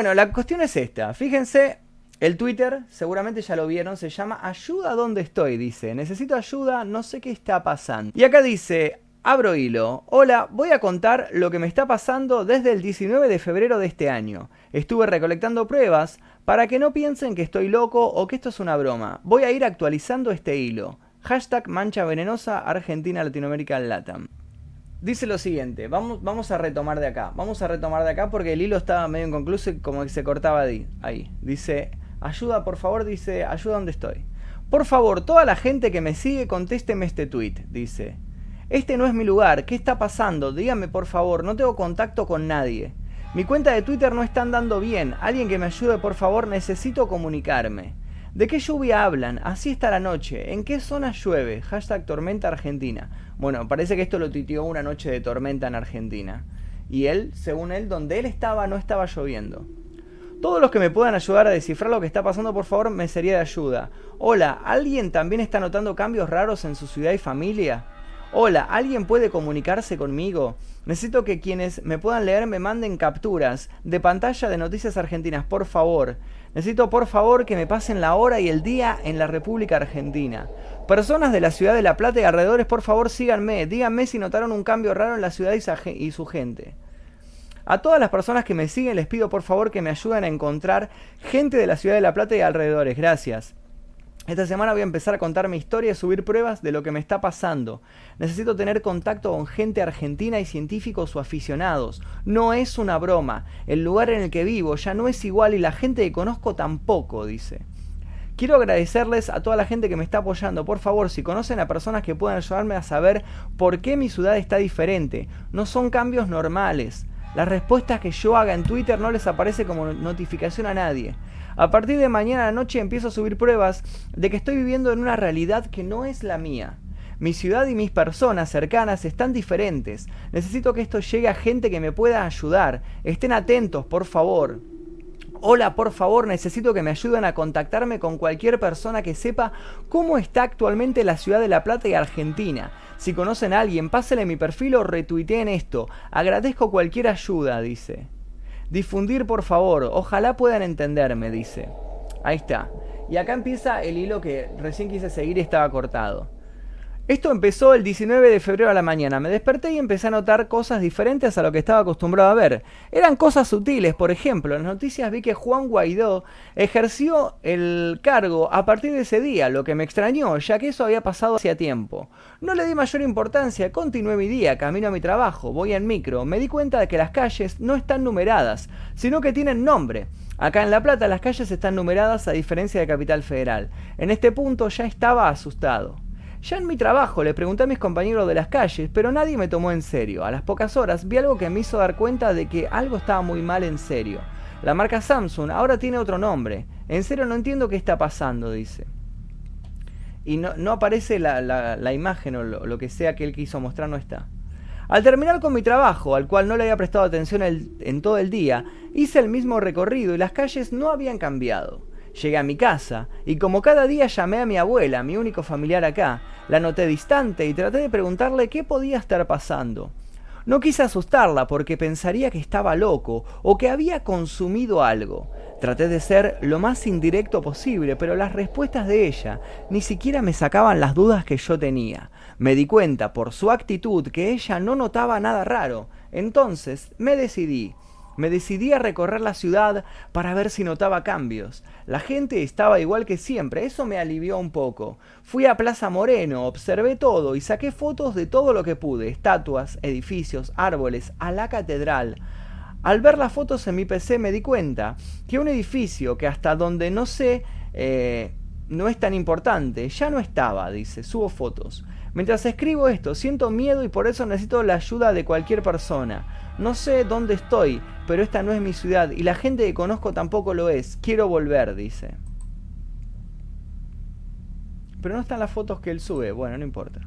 Bueno, la cuestión es esta. Fíjense, el Twitter, seguramente ya lo vieron, se llama Ayuda donde estoy, dice. Necesito ayuda, no sé qué está pasando. Y acá dice, abro hilo. Hola, voy a contar lo que me está pasando desde el 19 de febrero de este año. Estuve recolectando pruebas para que no piensen que estoy loco o que esto es una broma. Voy a ir actualizando este hilo. Hashtag mancha venenosa Argentina Latinoamérica Latam. Dice lo siguiente, vamos, vamos a retomar de acá, vamos a retomar de acá porque el hilo estaba medio inconcluso y como que se cortaba ahí. Dice, ayuda por favor, dice, ayuda donde estoy. Por favor, toda la gente que me sigue, contésteme este tweet, dice. Este no es mi lugar, ¿qué está pasando? Dígame por favor, no tengo contacto con nadie. Mi cuenta de Twitter no está andando bien, alguien que me ayude por favor, necesito comunicarme. ¿De qué lluvia hablan? Así está la noche. ¿En qué zona llueve? Hashtag tormenta argentina. Bueno, parece que esto lo titió una noche de tormenta en Argentina. Y él, según él, donde él estaba no estaba lloviendo. Todos los que me puedan ayudar a descifrar lo que está pasando, por favor, me sería de ayuda. Hola, ¿alguien también está notando cambios raros en su ciudad y familia? Hola, ¿alguien puede comunicarse conmigo? Necesito que quienes me puedan leer me manden capturas de pantalla de noticias argentinas, por favor. Necesito por favor que me pasen la hora y el día en la República Argentina. Personas de la ciudad de La Plata y alrededores, por favor síganme. Díganme si notaron un cambio raro en la ciudad y su gente. A todas las personas que me siguen les pido por favor que me ayuden a encontrar gente de la ciudad de La Plata y alrededores. Gracias. Esta semana voy a empezar a contar mi historia y subir pruebas de lo que me está pasando. Necesito tener contacto con gente argentina y científicos o aficionados. No es una broma. El lugar en el que vivo ya no es igual y la gente que conozco tampoco, dice. Quiero agradecerles a toda la gente que me está apoyando. Por favor, si conocen a personas que puedan ayudarme a saber por qué mi ciudad está diferente. No son cambios normales. Las respuestas que yo haga en Twitter no les aparece como notificación a nadie. A partir de mañana a noche empiezo a subir pruebas de que estoy viviendo en una realidad que no es la mía. Mi ciudad y mis personas cercanas están diferentes. Necesito que esto llegue a gente que me pueda ayudar. Estén atentos, por favor. Hola, por favor, necesito que me ayuden a contactarme con cualquier persona que sepa cómo está actualmente la ciudad de La Plata y Argentina. Si conocen a alguien, pásenle mi perfil o retuiteen esto. Agradezco cualquier ayuda, dice. Difundir, por favor. Ojalá puedan entenderme, dice. Ahí está. Y acá empieza el hilo que recién quise seguir y estaba cortado. Esto empezó el 19 de febrero a la mañana. Me desperté y empecé a notar cosas diferentes a lo que estaba acostumbrado a ver. Eran cosas sutiles, por ejemplo, en las noticias vi que Juan Guaidó ejerció el cargo a partir de ese día, lo que me extrañó, ya que eso había pasado hacía tiempo. No le di mayor importancia, continué mi día, camino a mi trabajo, voy en micro, me di cuenta de que las calles no están numeradas, sino que tienen nombre. Acá en La Plata las calles están numeradas a diferencia de Capital Federal. En este punto ya estaba asustado. Ya en mi trabajo le pregunté a mis compañeros de las calles, pero nadie me tomó en serio. A las pocas horas vi algo que me hizo dar cuenta de que algo estaba muy mal en serio. La marca Samsung ahora tiene otro nombre. En serio no entiendo qué está pasando, dice. Y no, aparece la, imagen o lo, que sea que él quiso mostrar, no está. Al terminar con mi trabajo, al cual no le había prestado atención en todo el día, hice el mismo recorrido y las calles no habían cambiado. Llegué a mi casa y como cada día llamé a mi abuela, mi único familiar acá, la noté distante y traté de preguntarle qué podía estar pasando. No quise asustarla porque pensaría que estaba loco o que había consumido algo. Traté de ser lo más indirecto posible, pero las respuestas de ella ni siquiera me sacaban las dudas que yo tenía. Me di cuenta por su actitud que ella no notaba nada raro. Entonces me decidí. Me decidí a recorrer la ciudad para ver si notaba cambios. La gente estaba igual que siempre, eso me alivió un poco. Fui a Plaza Moreno, observé todo y saqué fotos de todo lo que pude, estatuas, edificios, árboles, a la catedral. Al ver las fotos en mi PC me di cuenta que un edificio que hasta donde no sé eh, no es tan importante, ya no estaba, dice, subo fotos. Mientras escribo esto, siento miedo y por eso necesito la ayuda de cualquier persona. No sé dónde estoy, pero esta no es mi ciudad y la gente que conozco tampoco lo es. Quiero volver, dice. Pero no están las fotos que él sube. Bueno, no importa.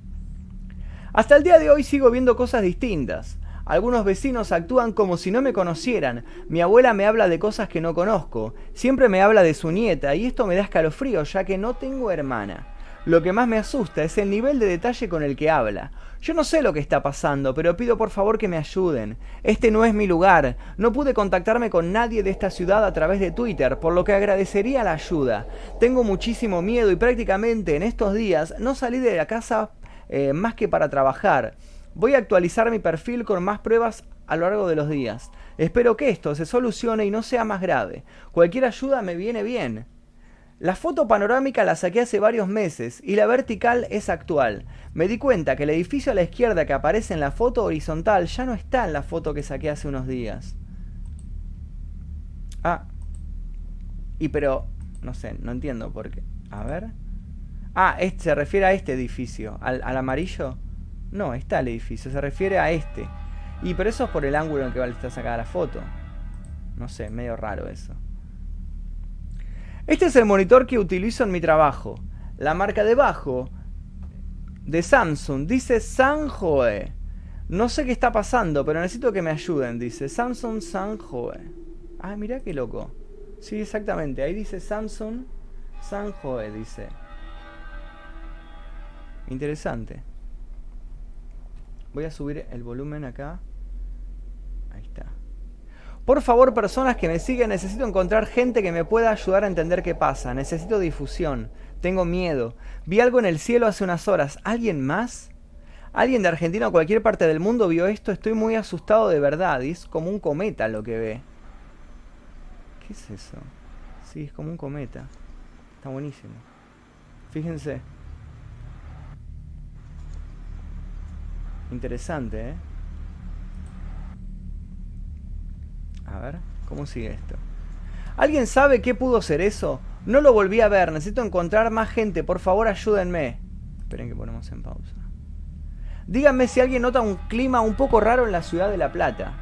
Hasta el día de hoy sigo viendo cosas distintas. Algunos vecinos actúan como si no me conocieran. Mi abuela me habla de cosas que no conozco. Siempre me habla de su nieta y esto me da escalofrío ya que no tengo hermana. Lo que más me asusta es el nivel de detalle con el que habla. Yo no sé lo que está pasando, pero pido por favor que me ayuden. Este no es mi lugar. No pude contactarme con nadie de esta ciudad a través de Twitter, por lo que agradecería la ayuda. Tengo muchísimo miedo y prácticamente en estos días no salí de la casa eh, más que para trabajar. Voy a actualizar mi perfil con más pruebas a lo largo de los días. Espero que esto se solucione y no sea más grave. Cualquier ayuda me viene bien. La foto panorámica la saqué hace varios meses y la vertical es actual. Me di cuenta que el edificio a la izquierda que aparece en la foto horizontal ya no está en la foto que saqué hace unos días. Ah. Y pero... No sé, no entiendo por qué. A ver. Ah, este, se refiere a este edificio. ¿Al, al amarillo? No, está el edificio. Se refiere a este. Y pero eso es por el ángulo en que está sacada la foto. No sé, medio raro eso. Este es el monitor que utilizo en mi trabajo. La marca debajo de Samsung dice Sanjoe. No sé qué está pasando, pero necesito que me ayuden. Dice Samsung Sanjoe. Ah, mira qué loco. Sí, exactamente. Ahí dice Samsung Sanjoe, dice. Interesante. Voy a subir el volumen acá. Ahí está. Por favor, personas que me siguen, necesito encontrar gente que me pueda ayudar a entender qué pasa. Necesito difusión. Tengo miedo. Vi algo en el cielo hace unas horas. ¿Alguien más? ¿Alguien de Argentina o cualquier parte del mundo vio esto? Estoy muy asustado de verdad. Y es como un cometa lo que ve. ¿Qué es eso? Sí, es como un cometa. Está buenísimo. Fíjense. Interesante, ¿eh? A ver, ¿cómo sigue esto? ¿Alguien sabe qué pudo ser eso? No lo volví a ver, necesito encontrar más gente, por favor ayúdenme. Esperen que ponemos en pausa. Díganme si alguien nota un clima un poco raro en la ciudad de La Plata.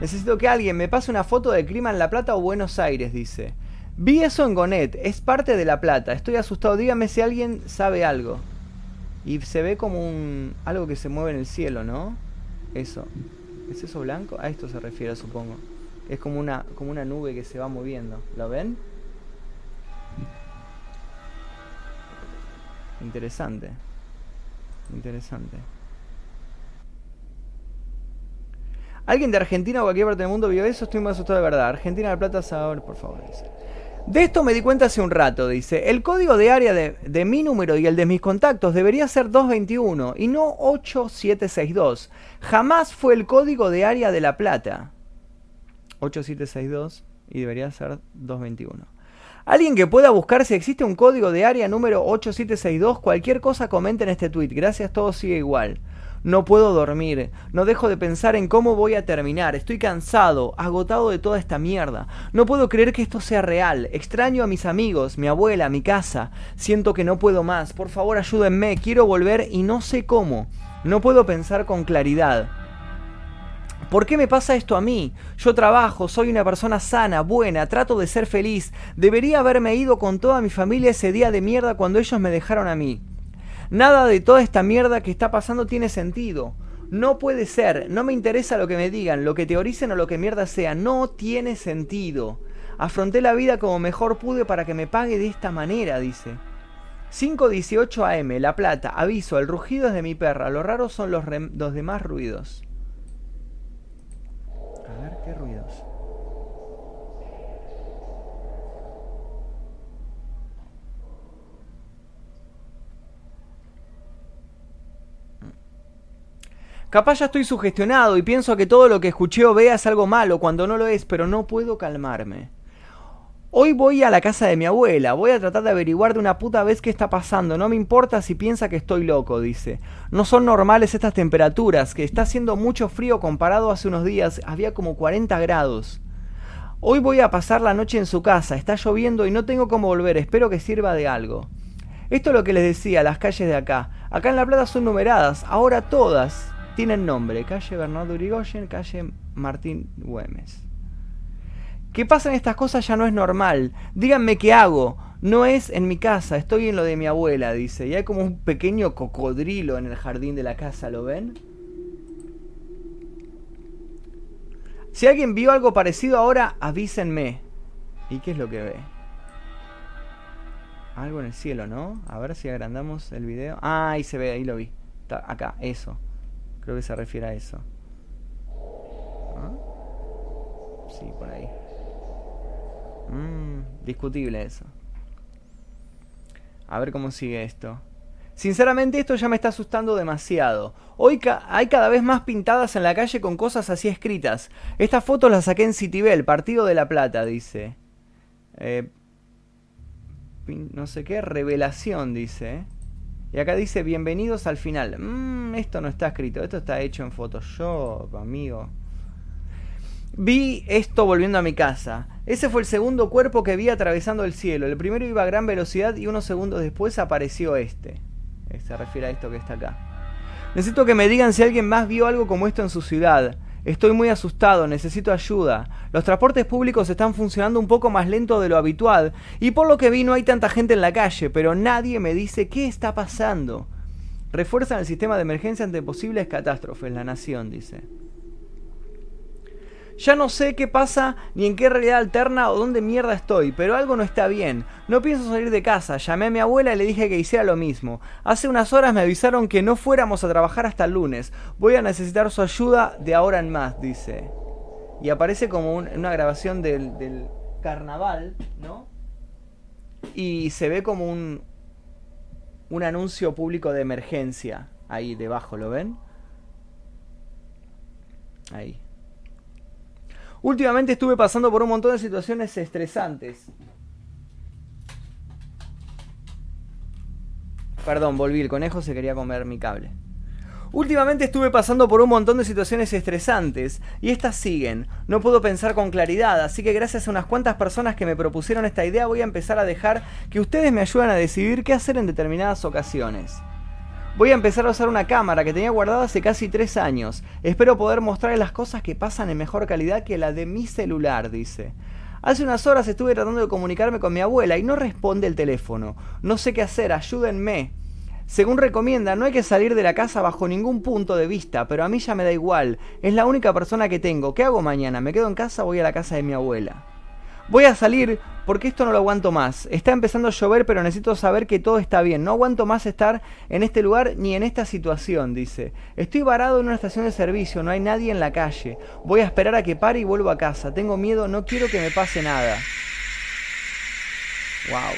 Necesito que alguien me pase una foto del clima en La Plata o Buenos Aires, dice. Vi eso en Gonet, es parte de La Plata, estoy asustado, díganme si alguien sabe algo. Y se ve como un algo que se mueve en el cielo, ¿no? Eso. ¿Es eso blanco? A esto se refiere, supongo. Es como una, como una nube que se va moviendo. ¿Lo ven? Interesante. Interesante. ¿Alguien de Argentina o cualquier parte del mundo vio eso? Estoy muy asustado de verdad. Argentina de Plata, sabor, por favor. De esto me di cuenta hace un rato, dice. El código de área de, de, mi número y el de mis contactos debería ser 221 y no 8762. Jamás fue el código de área de La Plata. 8762 y debería ser 221. Alguien que pueda buscar si existe un código de área número 8762, cualquier cosa comente en este tweet. Gracias, todo sigue igual. No puedo dormir, no dejo de pensar en cómo voy a terminar, estoy cansado, agotado de toda esta mierda. No puedo creer que esto sea real, extraño a mis amigos, mi abuela, mi casa, siento que no puedo más, por favor ayúdenme, quiero volver y no sé cómo. No puedo pensar con claridad. ¿Por qué me pasa esto a mí? Yo trabajo, soy una persona sana, buena, trato de ser feliz. Debería haberme ido con toda mi familia ese día de mierda cuando ellos me dejaron a mí. Nada de toda esta mierda que está pasando tiene sentido. No puede ser, no me interesa lo que me digan, lo que teoricen o lo que mierda sea, no tiene sentido. Afronté la vida como mejor pude para que me pague de esta manera, dice. 5.18 am, La Plata, aviso, el rugido es de mi perra, lo raro son los, los demás ruidos. ¿Qué ruidos? Capaz ya estoy sugestionado y pienso que todo lo que escuché o vea es algo malo cuando no lo es, pero no puedo calmarme. Hoy voy a la casa de mi abuela, voy a tratar de averiguar de una puta vez qué está pasando, no me importa si piensa que estoy loco, dice. No son normales estas temperaturas, que está haciendo mucho frío comparado a hace unos días, había como 40 grados. Hoy voy a pasar la noche en su casa, está lloviendo y no tengo cómo volver, espero que sirva de algo. Esto es lo que les decía, las calles de acá. Acá en La Plata son numeradas, ahora todas tienen nombre. Calle Bernardo Urigoyen, calle Martín Güemes. ¿Qué pasa en estas cosas ya no es normal. Díganme qué hago. No es en mi casa, estoy en lo de mi abuela, dice. Y hay como un pequeño cocodrilo en el jardín de la casa, ¿lo ven? Si alguien vio algo parecido ahora, avísenme. ¿Y qué es lo que ve? Algo en el cielo, ¿no? A ver si agrandamos el video. Ah, ahí se ve, ahí lo vi. Acá, eso. Creo que se refiere a eso. ¿Ah? Sí, por ahí. Mm, discutible eso. A ver cómo sigue esto. Sinceramente esto ya me está asustando demasiado. Hoy hay cada vez más pintadas en la calle con cosas así escritas. Esta foto la saqué en Citibel, Partido de la Plata, dice. Eh, no sé qué, revelación, dice. Y acá dice, bienvenidos al final. Mmm, esto no está escrito, esto está hecho en Photoshop, amigo. Vi esto volviendo a mi casa. Ese fue el segundo cuerpo que vi atravesando el cielo. El primero iba a gran velocidad y unos segundos después apareció este. Eh, se refiere a esto que está acá. Necesito que me digan si alguien más vio algo como esto en su ciudad. Estoy muy asustado, necesito ayuda. Los transportes públicos están funcionando un poco más lento de lo habitual y por lo que vi no hay tanta gente en la calle, pero nadie me dice qué está pasando. Refuerzan el sistema de emergencia ante posibles catástrofes, la nación dice. Ya no sé qué pasa ni en qué realidad alterna o dónde mierda estoy, pero algo no está bien. No pienso salir de casa. Llamé a mi abuela y le dije que hiciera lo mismo. Hace unas horas me avisaron que no fuéramos a trabajar hasta el lunes. Voy a necesitar su ayuda de ahora en más, dice. Y aparece como una grabación del, del carnaval, ¿no? Y se ve como un, un anuncio público de emergencia ahí debajo, ¿lo ven? Ahí. Últimamente estuve pasando por un montón de situaciones estresantes. Perdón, volví, el conejo se quería comer mi cable. Últimamente estuve pasando por un montón de situaciones estresantes y estas siguen. No puedo pensar con claridad, así que gracias a unas cuantas personas que me propusieron esta idea voy a empezar a dejar que ustedes me ayuden a decidir qué hacer en determinadas ocasiones. Voy a empezar a usar una cámara que tenía guardada hace casi tres años. Espero poder mostrarles las cosas que pasan en mejor calidad que la de mi celular, dice. Hace unas horas estuve tratando de comunicarme con mi abuela y no responde el teléfono. No sé qué hacer, ayúdenme. Según recomienda, no hay que salir de la casa bajo ningún punto de vista, pero a mí ya me da igual. Es la única persona que tengo. ¿Qué hago mañana? ¿Me quedo en casa o voy a la casa de mi abuela? Voy a salir porque esto no lo aguanto más. Está empezando a llover, pero necesito saber que todo está bien. No aguanto más estar en este lugar ni en esta situación, dice. Estoy varado en una estación de servicio, no hay nadie en la calle. Voy a esperar a que pare y vuelvo a casa. Tengo miedo, no quiero que me pase nada. Wow.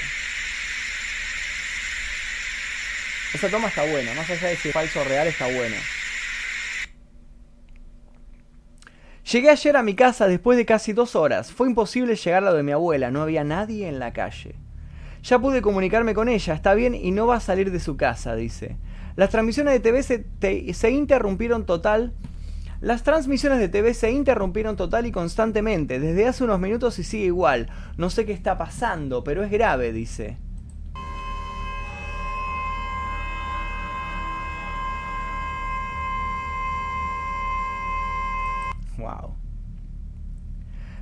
Esa toma está buena, más allá de si es falso o real, está buena. Llegué ayer a mi casa después de casi dos horas. Fue imposible llegar a lo de mi abuela, no había nadie en la calle. Ya pude comunicarme con ella, está bien y no va a salir de su casa, dice. Las transmisiones de TV se, se interrumpieron total. Las transmisiones de TV se interrumpieron total y constantemente, desde hace unos minutos y sigue igual. No sé qué está pasando, pero es grave, dice.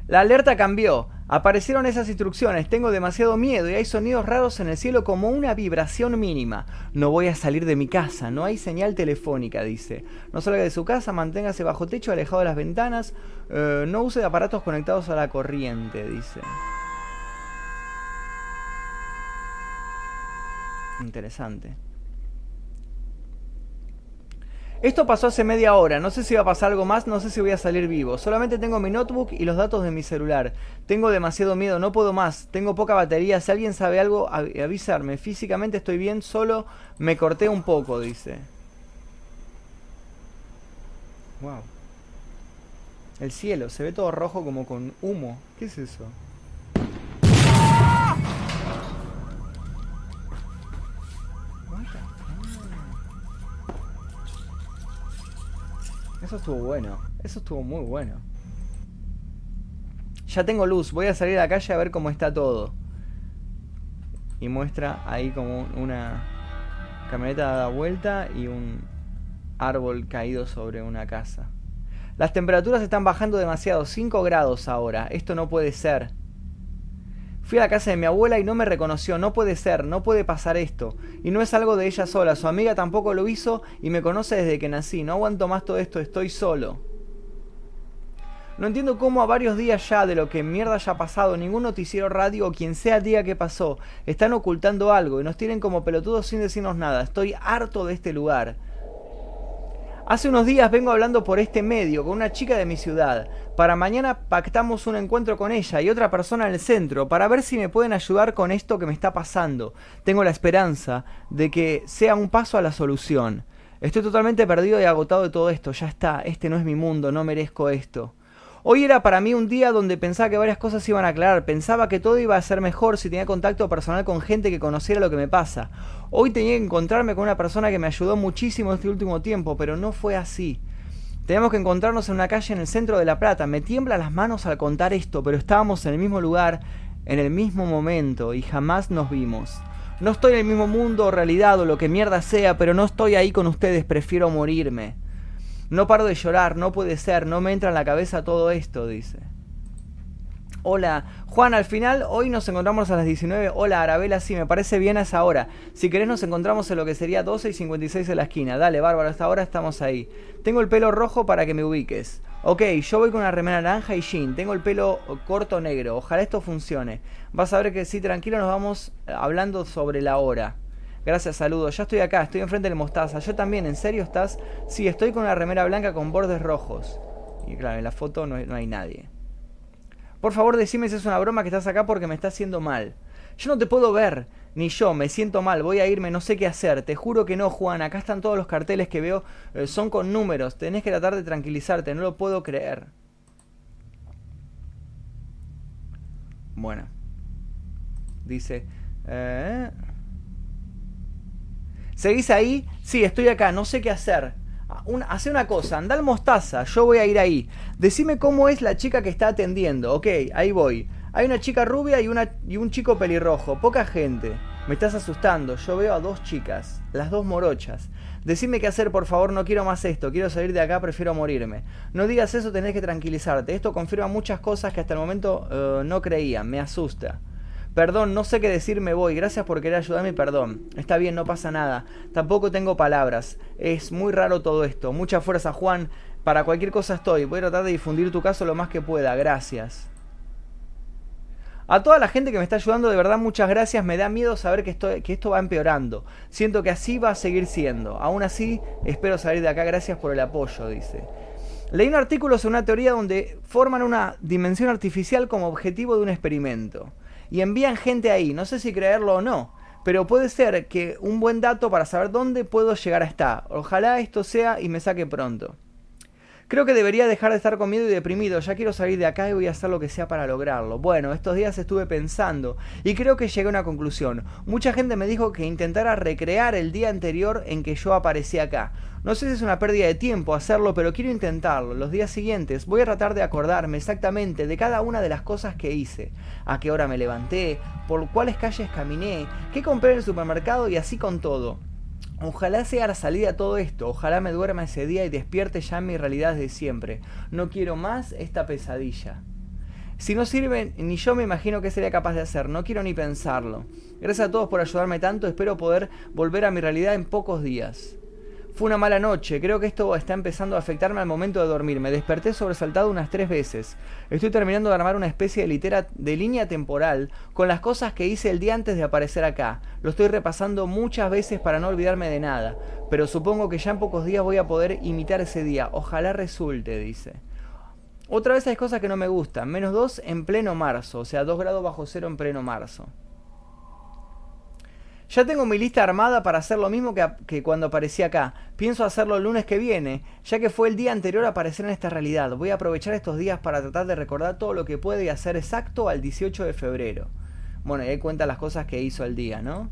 La alerta cambió. Aparecieron esas instrucciones. Tengo demasiado miedo y hay sonidos raros en el cielo como una vibración mínima. No voy a salir de mi casa. No hay señal telefónica, dice. No salga de su casa, manténgase bajo techo, alejado de las ventanas. Eh, no use aparatos conectados a la corriente, dice. Interesante. Esto pasó hace media hora, no sé si va a pasar algo más, no sé si voy a salir vivo. Solamente tengo mi notebook y los datos de mi celular. Tengo demasiado miedo, no puedo más. Tengo poca batería, si alguien sabe algo, avisarme. Físicamente estoy bien, solo me corté un poco, dice. Wow. El cielo, se ve todo rojo como con humo. ¿Qué es eso? Eso estuvo bueno. Eso estuvo muy bueno. Ya tengo luz. Voy a salir a la calle a ver cómo está todo. Y muestra ahí como una camioneta dada vuelta y un árbol caído sobre una casa. Las temperaturas están bajando demasiado. 5 grados ahora. Esto no puede ser. Fui a la casa de mi abuela y no me reconoció. No puede ser, no puede pasar esto. Y no es algo de ella sola. Su amiga tampoco lo hizo y me conoce desde que nací. No aguanto más todo esto, estoy solo. No entiendo cómo a varios días ya de lo que mierda haya pasado, ningún noticiero radio o quien sea día que pasó, están ocultando algo y nos tienen como pelotudos sin decirnos nada. Estoy harto de este lugar. Hace unos días vengo hablando por este medio con una chica de mi ciudad. Para mañana pactamos un encuentro con ella y otra persona en el centro para ver si me pueden ayudar con esto que me está pasando. Tengo la esperanza de que sea un paso a la solución. Estoy totalmente perdido y agotado de todo esto. Ya está, este no es mi mundo, no merezco esto. Hoy era para mí un día donde pensaba que varias cosas se iban a aclarar, pensaba que todo iba a ser mejor si tenía contacto personal con gente que conociera lo que me pasa. Hoy tenía que encontrarme con una persona que me ayudó muchísimo este último tiempo, pero no fue así. Tenemos que encontrarnos en una calle en el centro de La Plata. Me tiembla las manos al contar esto, pero estábamos en el mismo lugar, en el mismo momento, y jamás nos vimos. No estoy en el mismo mundo o realidad o lo que mierda sea, pero no estoy ahí con ustedes, prefiero morirme. No paro de llorar, no puede ser, no me entra en la cabeza todo esto, dice. Hola, Juan, al final hoy nos encontramos a las 19. Hola, Arabela, sí, me parece bien a esa hora. Si querés nos encontramos en lo que sería 12 y 56 en la esquina. Dale, bárbaro, hasta ahora estamos ahí. Tengo el pelo rojo para que me ubiques. Ok, yo voy con una remera naranja y jean. Tengo el pelo corto negro. Ojalá esto funcione. Vas a ver que sí, tranquilo, nos vamos hablando sobre la hora. Gracias, saludos. Ya estoy acá, estoy enfrente del Mostaza. Yo también, ¿en serio estás? Sí, estoy con una remera blanca con bordes rojos. Y claro, en la foto no, hay nadie. Por favor, decime si es una broma que estás acá porque me está haciendo mal. Yo no te puedo ver, ni yo, me siento mal, voy a irme, no sé qué hacer. Te juro que no, Juan, acá están todos los carteles que veo, eh, son con números, tenés que tratar de tranquilizarte, no lo puedo creer. Bueno. Dice... Eh, ¿Seguís ahí? Sí, estoy acá, no sé qué hacer. hace una cosa, anda al mostaza, yo voy a ir ahí. Decime cómo es la chica que está atendiendo. Ok, ahí voy. Hay una chica rubia y un chico pelirrojo. Poca gente. Me estás asustando. Yo veo a dos chicas, las dos morochas. Decime qué hacer, por favor, no quiero más esto. Quiero salir de acá, prefiero morirme. No digas eso, tenés que tranquilizarte. Esto confirma muchas cosas que hasta el momento eh, no creía. Me asusta. Perdón, no sé qué decir, me voy. Gracias por querer ayudarme, perdón. Está bien, no pasa nada. Tampoco tengo palabras. Es muy raro todo esto. Mucha fuerza, Juan. Para cualquier cosa estoy. Voy a tratar de difundir tu caso lo más que pueda. Gracias. A toda la gente que me está ayudando, de verdad muchas gracias. Me da miedo saber que que esto va empeorando. Siento que así va a seguir siendo. Aún así, espero salir de acá. Gracias por el apoyo, dice. Leí un artículo sobre una teoría donde forman una dimensión artificial como objetivo de un experimento y envían gente ahí. No sé si creerlo o no, pero puede ser que un buen dato para saber dónde puedo llegar a estar. Ojalá esto sea y me saque pronto. Creo que debería dejar de estar con miedo y deprimido, ya quiero salir de acá y voy a hacer lo que sea para lograrlo. Bueno, estos días estuve pensando y creo que llegué a una conclusión. Mucha gente me dijo que intentara recrear el día anterior en que yo aparecí acá. No sé si es una pérdida de tiempo hacerlo, pero quiero intentarlo. Los días siguientes voy a tratar de acordarme exactamente de cada una de las cosas que hice. A qué hora me levanté, por cuáles calles caminé, qué compré en el supermercado y así con todo. Ojalá sea la salida todo esto, ojalá me duerma ese día y despierte ya mi realidad de siempre. No quiero más esta pesadilla. Si no sirve, ni yo me imagino que sería capaz de hacer, no quiero ni pensarlo. Gracias a todos por ayudarme tanto, espero poder volver a mi realidad en pocos días. Fue una mala noche, creo que esto está empezando a afectarme al momento de dormir. Me desperté sobresaltado unas tres veces. Estoy terminando de armar una especie de litera de línea temporal con las cosas que hice el día antes de aparecer acá. Lo estoy repasando muchas veces para no olvidarme de nada, pero supongo que ya en pocos días voy a poder imitar ese día. Ojalá resulte, dice. Otra vez hay cosas que no me gustan. Menos 2 en pleno marzo, o sea, 2 grados bajo cero en pleno marzo. Ya tengo mi lista armada para hacer lo mismo que, cuando aparecí acá. Pienso hacerlo el lunes que viene, ya que fue el día anterior a aparecer en esta realidad. Voy a aprovechar estos días para tratar de recordar todo lo que puede y hacer exacto al 18 de febrero. Bueno, y ahí cuenta las cosas que hizo el día, ¿no?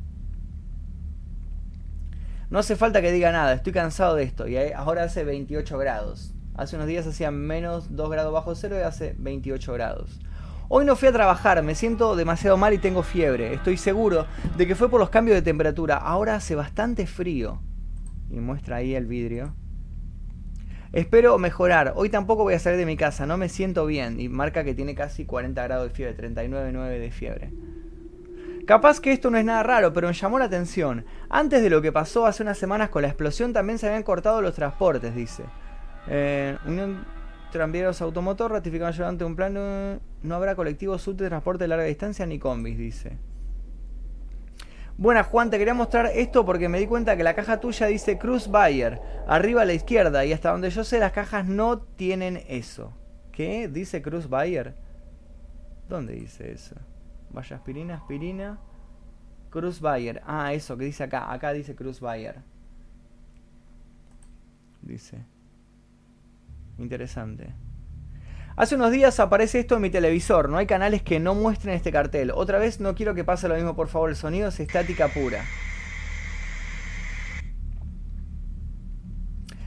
No hace falta que diga nada, estoy cansado de esto. Y ahora hace 28 grados. Hace unos días hacía menos 2 grados bajo cero y hace 28 grados. Hoy no fui a trabajar, me siento demasiado mal y tengo fiebre. Estoy seguro de que fue por los cambios de temperatura. Ahora hace bastante frío. Y muestra ahí el vidrio. Espero mejorar. Hoy tampoco voy a salir de mi casa, no me siento bien. Y marca que tiene casi 40 grados de fiebre, 39,9 de fiebre. Capaz que esto no es nada raro, pero me llamó la atención. Antes de lo que pasó hace unas semanas con la explosión también se habían cortado los transportes, dice. Eh, tranviarios automotor ratificaron ayudante un plan. No habrá colectivos subte de transporte de larga distancia ni combis, dice. Buenas Juan, te quería mostrar esto porque me di cuenta que la caja tuya dice Cruz Bayer, arriba a la izquierda, y hasta donde yo sé las cajas no tienen eso. ¿Qué? ¿Dice Cruz Bayer? ¿Dónde dice eso? Vaya aspirina, aspirina. Cruz Bayer. Ah, eso que dice acá. Acá dice Cruz Bayer. Dice. Interesante. Hace unos días aparece esto en mi televisor. No hay canales que no muestren este cartel. Otra vez no quiero que pase lo mismo, por favor. El sonido es estática pura.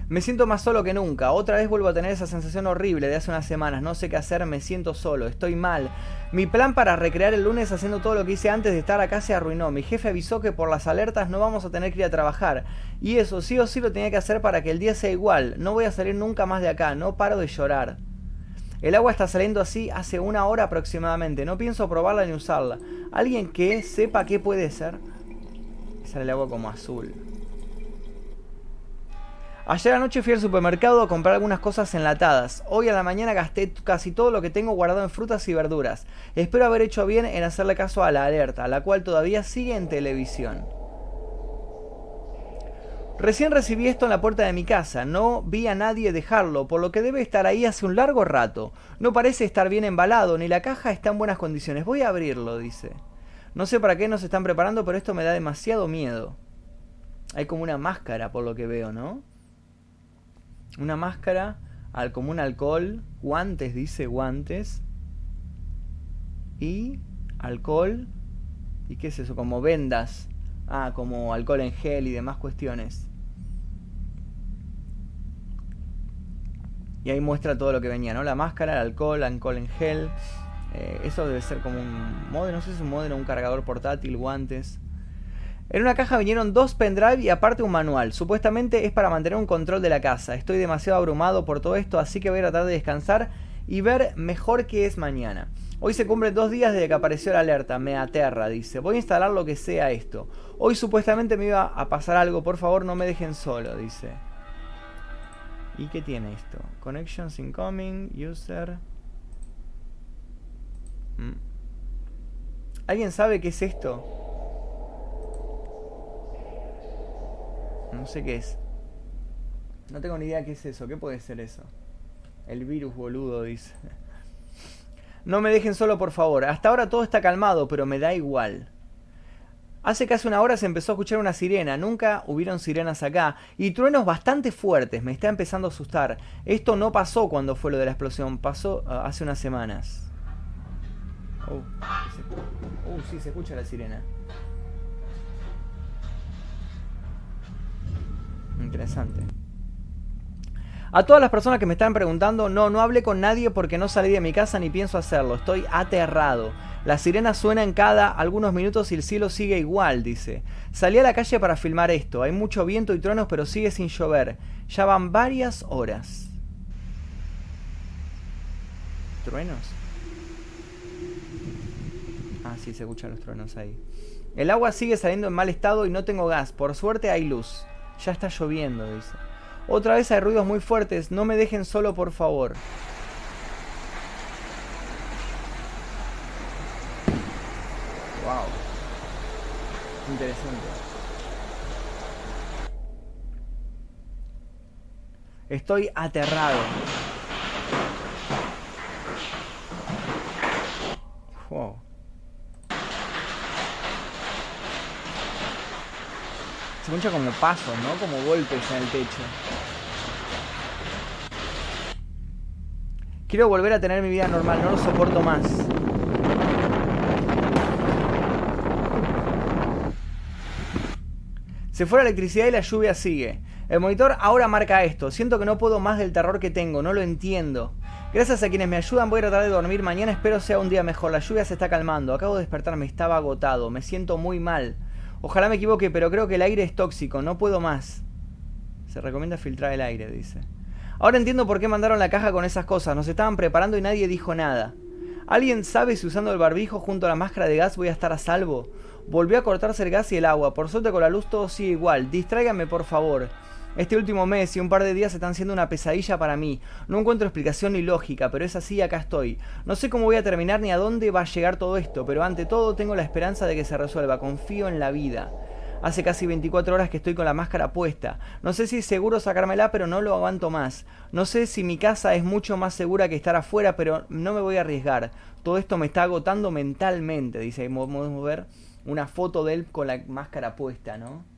Me siento más solo que nunca. Otra vez vuelvo a tener esa sensación horrible de hace unas semanas. No sé qué hacer, me siento solo, estoy mal. Mi plan para recrear el lunes haciendo todo lo que hice antes de estar acá se arruinó. Mi jefe avisó que por las alertas no vamos a tener que ir a trabajar. Y eso sí o sí lo tenía que hacer para que el día sea igual. No voy a salir nunca más de acá, no paro de llorar. El agua está saliendo así hace una hora aproximadamente. No pienso probarla ni usarla. ¿Alguien que sepa qué puede ser? Sale el agua como azul. Ayer anoche fui al supermercado a comprar algunas cosas enlatadas. Hoy a la mañana gasté casi todo lo que tengo guardado en frutas y verduras. Espero haber hecho bien en hacerle caso a la alerta, la cual todavía sigue en televisión. Recién recibí esto en la puerta de mi casa, no vi a nadie dejarlo, por lo que debe estar ahí hace un largo rato. No parece estar bien embalado, ni la caja está en buenas condiciones. Voy a abrirlo, dice. No sé para qué nos están preparando, pero esto me da demasiado miedo. Hay como una máscara, por lo que veo, ¿no? Una máscara al común alcohol, guantes, dice guantes. Y alcohol. ¿Y qué es eso? Como vendas. Ah, como alcohol en gel y demás cuestiones. Y ahí muestra todo lo que venía, ¿no? La máscara, el alcohol, alcohol en gel. Eh, eso debe ser como un modelo, no sé si es un modelo, un cargador portátil, guantes. En una caja vinieron dos pendrive y aparte un manual. Supuestamente es para mantener un control de la casa. Estoy demasiado abrumado por todo esto, así que voy a tratar de descansar y ver mejor qué es mañana. Hoy se cumplen dos días desde que apareció la alerta. Me aterra, dice. Voy a instalar lo que sea esto. Hoy supuestamente me iba a pasar algo. Por favor, no me dejen solo, dice. ¿Y qué tiene esto? Connections incoming, user. Mm. ¿Alguien sabe qué es esto? No sé qué es. No tengo ni idea qué es eso. ¿Qué puede ser eso? El virus, boludo, dice. No me dejen solo, por favor. Hasta ahora todo está calmado, pero me da igual. Hace casi una hora se empezó a escuchar una sirena, nunca hubieron sirenas acá, y truenos bastante fuertes, me está empezando a asustar. Esto no pasó cuando fue lo de la explosión, pasó uh, hace unas semanas. Oh, uh, sí, se escucha la sirena. Interesante. A todas las personas que me están preguntando, no, no hablé con nadie porque no salí de mi casa ni pienso hacerlo. Estoy aterrado. La sirena suena en cada algunos minutos y el cielo sigue igual, dice. Salí a la calle para filmar esto. Hay mucho viento y truenos, pero sigue sin llover. Ya van varias horas. ¿Truenos? Ah, sí, se escuchan los truenos ahí. El agua sigue saliendo en mal estado y no tengo gas. Por suerte hay luz. Ya está lloviendo, dice. Otra vez hay ruidos muy fuertes. No me dejen solo, por favor. Wow. Interesante. Estoy aterrado. Wow. Se escucha como pasos, ¿no? Como golpes en el techo. Quiero volver a tener mi vida normal, no lo soporto más. Se fue la electricidad y la lluvia sigue. El monitor ahora marca esto. Siento que no puedo más del terror que tengo, no lo entiendo. Gracias a quienes me ayudan voy a tratar de dormir mañana, espero sea un día mejor. La lluvia se está calmando, acabo de despertarme, estaba agotado, me siento muy mal. Ojalá me equivoque, pero creo que el aire es tóxico, no puedo más. Se recomienda filtrar el aire, dice. Ahora entiendo por qué mandaron la caja con esas cosas, nos estaban preparando y nadie dijo nada. ¿Alguien sabe si usando el barbijo junto a la máscara de gas voy a estar a salvo? Volvió a cortarse el gas y el agua, por suerte con la luz todo sigue igual. Distráiganme por favor. Este último mes y un par de días están siendo una pesadilla para mí. No encuentro explicación ni lógica, pero es así y acá estoy. No sé cómo voy a terminar ni a dónde va a llegar todo esto, pero ante todo tengo la esperanza de que se resuelva. Confío en la vida. Hace casi 24 horas que estoy con la máscara puesta. No sé si es seguro sacármela, pero no lo aguanto más. No sé si mi casa es mucho más segura que estar afuera, pero no me voy a arriesgar. Todo esto me está agotando mentalmente, dice. Podemos ver una foto de él con la máscara puesta, ¿no?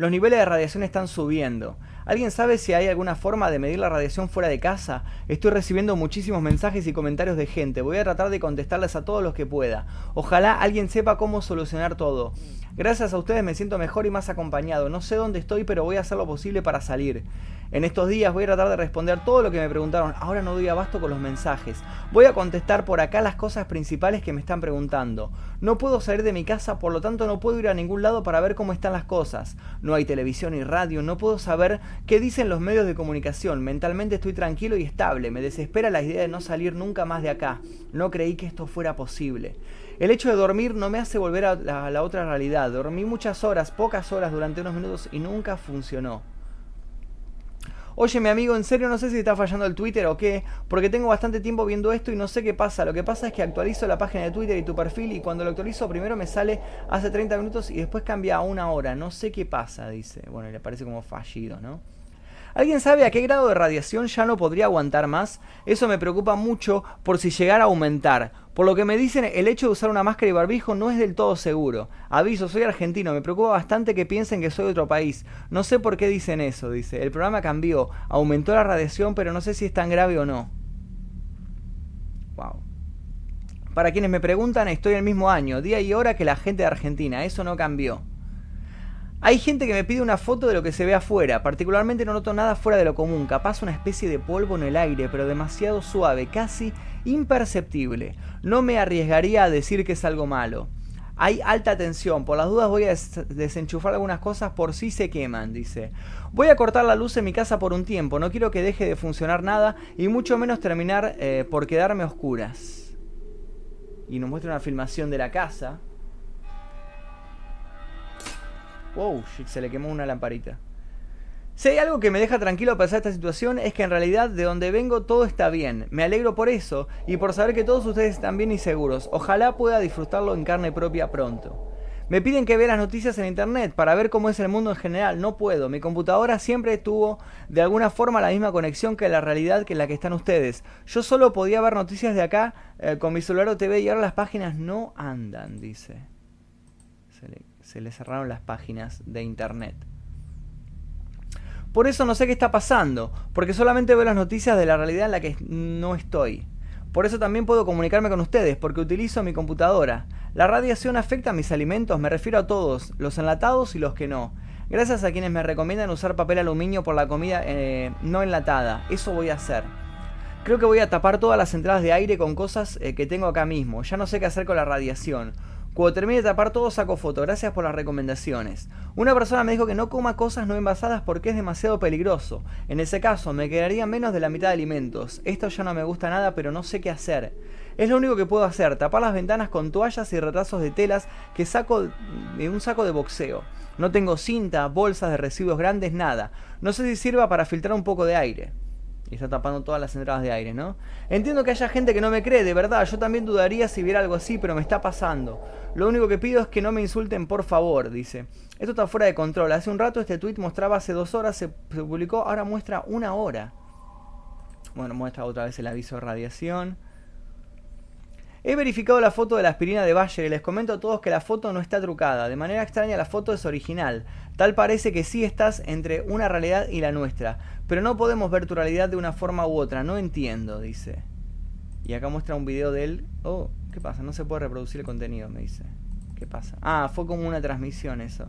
Los niveles de radiación están subiendo. ¿Alguien sabe si hay alguna forma de medir la radiación fuera de casa? Estoy recibiendo muchísimos mensajes y comentarios de gente. Voy a tratar de contestarles a todos los que pueda. Ojalá alguien sepa cómo solucionar todo. Gracias a ustedes me siento mejor y más acompañado. No sé dónde estoy, pero voy a hacer lo posible para salir. En estos días voy a tratar de responder todo lo que me preguntaron. Ahora no doy abasto con los mensajes. Voy a contestar por acá las cosas principales que me están preguntando. No puedo salir de mi casa, por lo tanto no puedo ir a ningún lado para ver cómo están las cosas. No hay televisión ni radio, no puedo saber qué dicen los medios de comunicación. Mentalmente estoy tranquilo y estable. Me desespera la idea de no salir nunca más de acá. No creí que esto fuera posible. El hecho de dormir no me hace volver a la, otra realidad. Dormí muchas horas, pocas horas durante unos minutos y nunca funcionó. Oye, mi amigo, en serio no sé si está fallando el Twitter o qué, porque tengo bastante tiempo viendo esto y no sé qué pasa. Lo que pasa es que actualizo la página de Twitter y tu perfil y cuando lo actualizo primero me sale hace 30 minutos y después cambia a una hora. No sé qué pasa, dice. Bueno, le parece como fallido, ¿no? ¿Alguien sabe a qué grado de radiación ya no podría aguantar más? Eso me preocupa mucho por si llegara a aumentar. Por lo que me dicen, el hecho de usar una máscara y barbijo no es del todo seguro. Aviso, soy argentino, me preocupa bastante que piensen que soy de otro país. No sé por qué dicen eso, dice. El programa cambió, aumentó la radiación, pero no sé si es tan grave o no. Wow. Para quienes me preguntan, estoy el mismo año, día y hora que la gente de Argentina, eso no cambió. Hay gente que me pide una foto de lo que se ve afuera, particularmente no noto nada fuera de lo común, capaz una especie de polvo en el aire, pero demasiado suave, casi imperceptible. No me arriesgaría a decir que es algo malo. Hay alta tensión, por las dudas voy a desenchufar algunas cosas por si se queman, dice. Voy a cortar la luz en mi casa por un tiempo, no quiero que deje de funcionar nada y mucho menos terminar eh, por quedarme oscuras. Y nos muestra una filmación de la casa. Wow, se le quemó una lamparita. Si hay algo que me deja tranquilo a pesar de esta situación es que en realidad de donde vengo todo está bien. Me alegro por eso y por saber que todos ustedes están bien y seguros. Ojalá pueda disfrutarlo en carne propia pronto. Me piden que vea las noticias en internet para ver cómo es el mundo en general. No puedo. Mi computadora siempre tuvo de alguna forma la misma conexión que la realidad que la que están ustedes. Yo solo podía ver noticias de acá eh, con mi celular o TV y ahora las páginas no andan, dice. Se le se le cerraron las páginas de internet. Por eso no sé qué está pasando, porque solamente veo las noticias de la realidad en la que no estoy. Por eso también puedo comunicarme con ustedes, porque utilizo mi computadora. La radiación afecta a mis alimentos, me refiero a todos, los enlatados y los que no. Gracias a quienes me recomiendan usar papel aluminio por la comida eh, no enlatada. Eso voy a hacer. Creo que voy a tapar todas las entradas de aire con cosas eh, que tengo acá mismo. Ya no sé qué hacer con la radiación. Cuando termine de tapar todo saco foto. Gracias por las recomendaciones. Una persona me dijo que no coma cosas no envasadas porque es demasiado peligroso. En ese caso me quedaría menos de la mitad de alimentos. Esto ya no me gusta nada pero no sé qué hacer. Es lo único que puedo hacer, tapar las ventanas con toallas y retazos de telas que saco de un saco de boxeo. No tengo cinta, bolsas de residuos grandes, nada. No sé si sirva para filtrar un poco de aire. Y está tapando todas las entradas de aire, ¿no? Entiendo que haya gente que no me cree, de verdad. Yo también dudaría si viera algo así, pero me está pasando. Lo único que pido es que no me insulten, por favor, dice. Esto está fuera de control. Hace un rato este tweet mostraba hace dos horas, se, publicó, ahora muestra una hora. Bueno, muestra otra vez el aviso de radiación. He verificado la foto de la aspirina de Bayer y les comento a todos que la foto no está trucada. De manera extraña la foto es original. Tal parece que sí estás entre una realidad y la nuestra. Pero no podemos ver tu realidad de una forma u otra. No entiendo, dice. Y acá muestra un video de él. Oh, ¿qué pasa? No se puede reproducir el contenido, me dice. ¿Qué pasa? Ah, fue como una transmisión eso.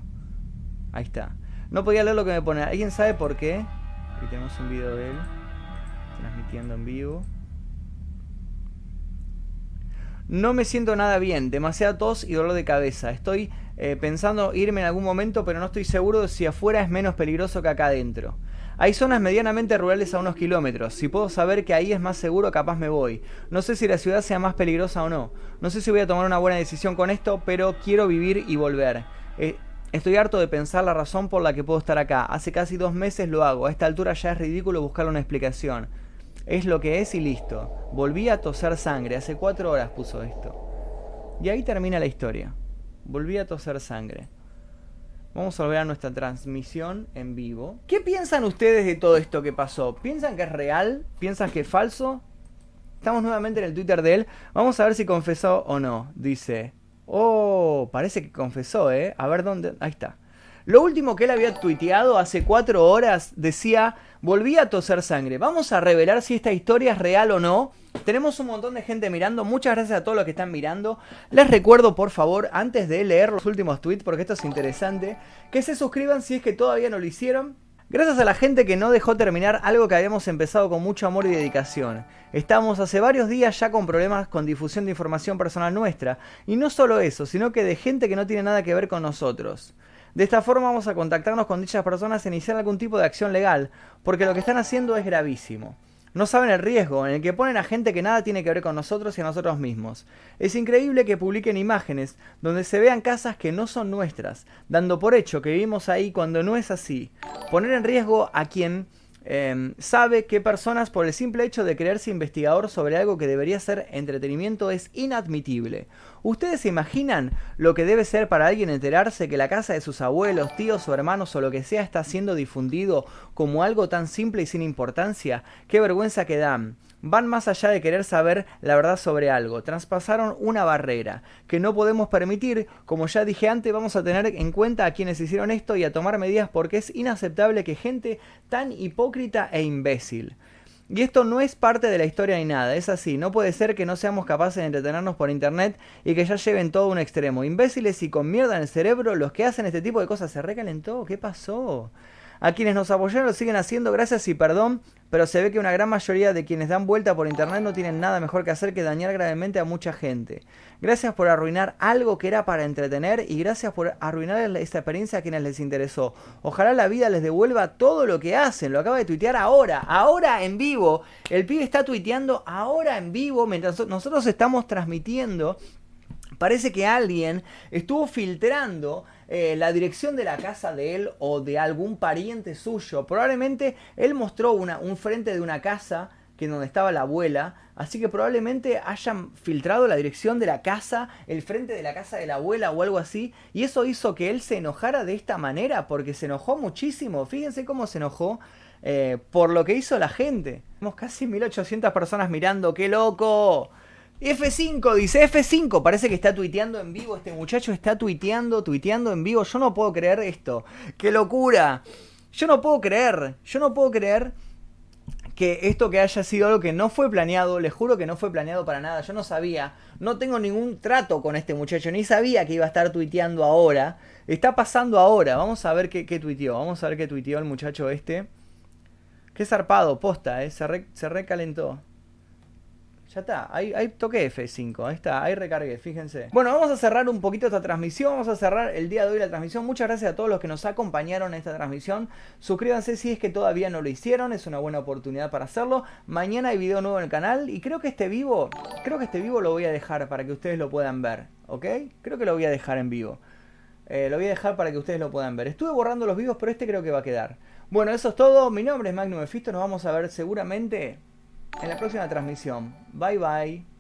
Ahí está. No podía leer lo que me pone. ¿Alguien sabe por qué? Aquí tenemos un video de él. Transmitiendo en vivo. No me siento nada bien, demasiada tos y dolor de cabeza. Estoy eh, pensando irme en algún momento, pero no estoy seguro de si afuera es menos peligroso que acá adentro. Hay zonas medianamente rurales a unos kilómetros. Si puedo saber que ahí es más seguro, capaz me voy. No sé si la ciudad sea más peligrosa o no. No sé si voy a tomar una buena decisión con esto, pero quiero vivir y volver. Eh, Estoy harto de pensar la razón por la que puedo estar acá. Hace casi dos meses lo hago. A esta altura ya es ridículo buscar una explicación. Es lo que es y listo. Volví a toser sangre. Hace cuatro horas puso esto. Y ahí termina la historia. Volví a toser sangre. Vamos a volver a nuestra transmisión en vivo. ¿Qué piensan ustedes de todo esto que pasó? ¿Piensan que es real? ¿Piensan que es falso? Estamos nuevamente en el Twitter de él. Vamos a ver si confesó o no. Dice, Oh, parece que confesó, ¿eh? A ver dónde. Ahí está. Lo último que él había tuiteado hace cuatro horas decía, volví a toser sangre. Vamos a revelar si esta historia es real o no. Tenemos un montón de gente mirando. Muchas gracias a todos los que están mirando. Les recuerdo, por favor, antes de leer los últimos tweets, porque esto es interesante, que se suscriban si es que todavía no lo hicieron. Gracias a la gente que no dejó terminar algo que habíamos empezado con mucho amor y dedicación. Estamos hace varios días ya con problemas con difusión de información personal nuestra. Y no solo eso, sino que de gente que no tiene nada que ver con nosotros. De esta forma vamos a contactarnos con dichas personas e iniciar algún tipo de acción legal, porque lo que están haciendo es gravísimo. No saben el riesgo en el que ponen a gente que nada tiene que ver con nosotros y a nosotros mismos. Es increíble que publiquen imágenes donde se vean casas que no son nuestras, dando por hecho que vivimos ahí cuando no es así. Poner en riesgo a quien Em, sabe que personas por el simple hecho de creerse investigador sobre algo que debería ser entretenimiento es inadmitible. ¿Ustedes se imaginan lo que debe ser para alguien enterarse que la casa de sus abuelos, tíos o hermanos o lo que sea está siendo difundido como algo tan simple y sin importancia? ¡Qué vergüenza que dan! Van más allá de querer saber la verdad sobre algo, traspasaron una barrera que no podemos permitir, como ya dije antes, vamos a tener en cuenta a quienes hicieron esto y a tomar medidas porque es inaceptable que gente tan hipócrita e imbécil. Y esto no es parte de la historia ni nada, es así, no puede ser que no seamos capaces de entretenernos por internet y que ya lleven todo a un extremo. Imbéciles y con mierda en el cerebro, los que hacen este tipo de cosas se recalentó, ¿qué pasó? A quienes nos apoyaron lo siguen haciendo, gracias y perdón, pero se ve que una gran mayoría de quienes dan vuelta por internet no tienen nada mejor que hacer que dañar gravemente a mucha gente. Gracias por arruinar algo que era para entretener y gracias por arruinar esta experiencia a quienes les interesó. Ojalá la vida les devuelva todo lo que hacen. Lo acaba de tuitear ahora, ahora en vivo. El pibe está tuiteando ahora en vivo mientras nosotros estamos transmitiendo. Parece que alguien estuvo filtrando eh, la dirección de la casa de él o de algún pariente suyo. Probablemente él mostró un frente de una casa que donde estaba la abuela, así que probablemente hayan filtrado la dirección de la casa, el frente de la casa de la abuela o algo así, y eso hizo que él se enojara de esta manera, porque se enojó muchísimo, fíjense cómo se enojó eh, por lo que hizo la gente. Tenemos casi 1800 personas mirando, ¡qué loco! F5, dice F5, parece que está tuiteando en vivo, este muchacho está tuiteando, tuiteando en vivo, yo no puedo creer esto, qué locura, yo no puedo creer, yo no puedo creer que esto que haya sido algo que no fue planeado, les juro que no fue planeado para nada, yo no sabía, no tengo ningún trato con este muchacho, ni sabía que iba a estar tuiteando ahora, está pasando ahora, vamos a ver qué, qué tuiteó, vamos a ver qué tuiteó el muchacho este, qué zarpado, posta, eh, se, se recalentó. Ya está, ahí, toqué F5, ahí está, ahí recargué, fíjense. Bueno, vamos a cerrar un poquito esta transmisión, vamos a cerrar el día de hoy la transmisión. Muchas gracias a todos los que nos acompañaron en esta transmisión. Suscríbanse si es que todavía no lo hicieron, es una buena oportunidad para hacerlo. Mañana hay video nuevo en el canal y creo que este vivo, creo que este vivo lo voy a dejar para que ustedes lo puedan ver, ¿ok? Creo que lo voy a dejar en vivo. Eh, lo voy a dejar para que ustedes lo puedan ver. Estuve borrando los vivos, pero este creo que va a quedar. Bueno, eso es todo. Mi nombre es Magnum Efisto. Nos vamos a ver seguramente en la próxima transmisión. Bye bye.